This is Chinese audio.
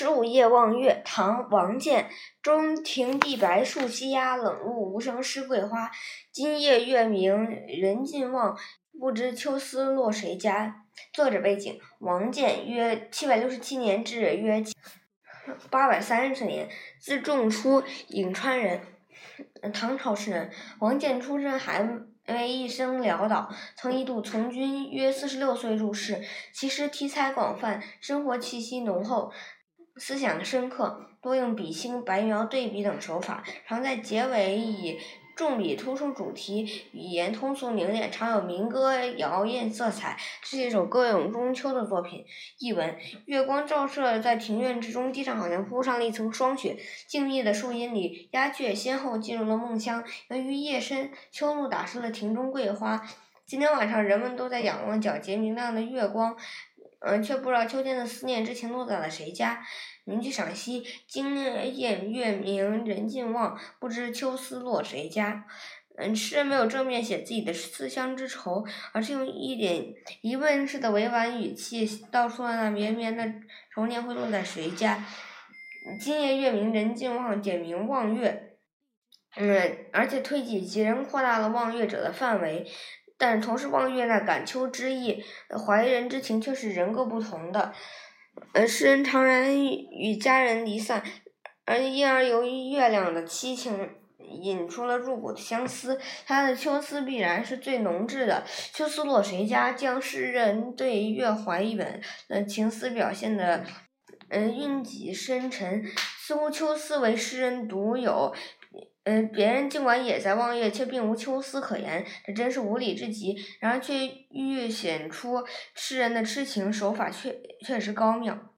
十五夜望月，唐·王建。中庭地白，树栖鸦，冷露无声湿桂花。今夜月明人尽望，不知秋思落谁家。作者背景：王建，约七百六十七年至约八百三十年，字仲初，颍川人，唐朝诗人。王建出身寒。为一生潦倒，曾一度从军，约四十六岁入仕。其诗题材广泛，生活气息浓厚，思想深刻，多用笔兴、白描、对比等手法，常在结尾以重笔突出主题，语言通俗凝练，常有民歌谣艳色彩，这是一首歌咏中秋的作品。译文：月光照射在庭院之中，地上好像铺上了一层霜雪。静谧的树荫里，鸦雀先后进入了梦乡。由于夜深，秋露打湿了庭中桂花。今天晚上，人们都在仰望皎洁明亮的月光，嗯，却不知道秋天的思念之情落在了谁家。名句赏析：今夜月明人尽望，不知秋思落谁家。嗯，诗人没有正面写自己的思乡之愁，而是用一点疑问式的委婉语气，道出了那绵绵的愁念会落在谁家。今夜月明人尽望，点名望月。嗯，而且推己及人，扩大了望月者的范围。但是同是望月那感秋之意，怀人之情却是人各不同的。呃，诗人常然与家人离散，而因而由于月亮的凄情，引出了入骨的相思。他的秋思必然是最浓挚的。秋思落谁家，将诗人对月怀远的情思表现的，嗯，蕴藉深沉。似乎秋思为诗人独有。嗯，别人尽管也在望月，却并无秋思可言，这真是无理之极。然而却愈显出诗人的痴情，手法确确实高妙。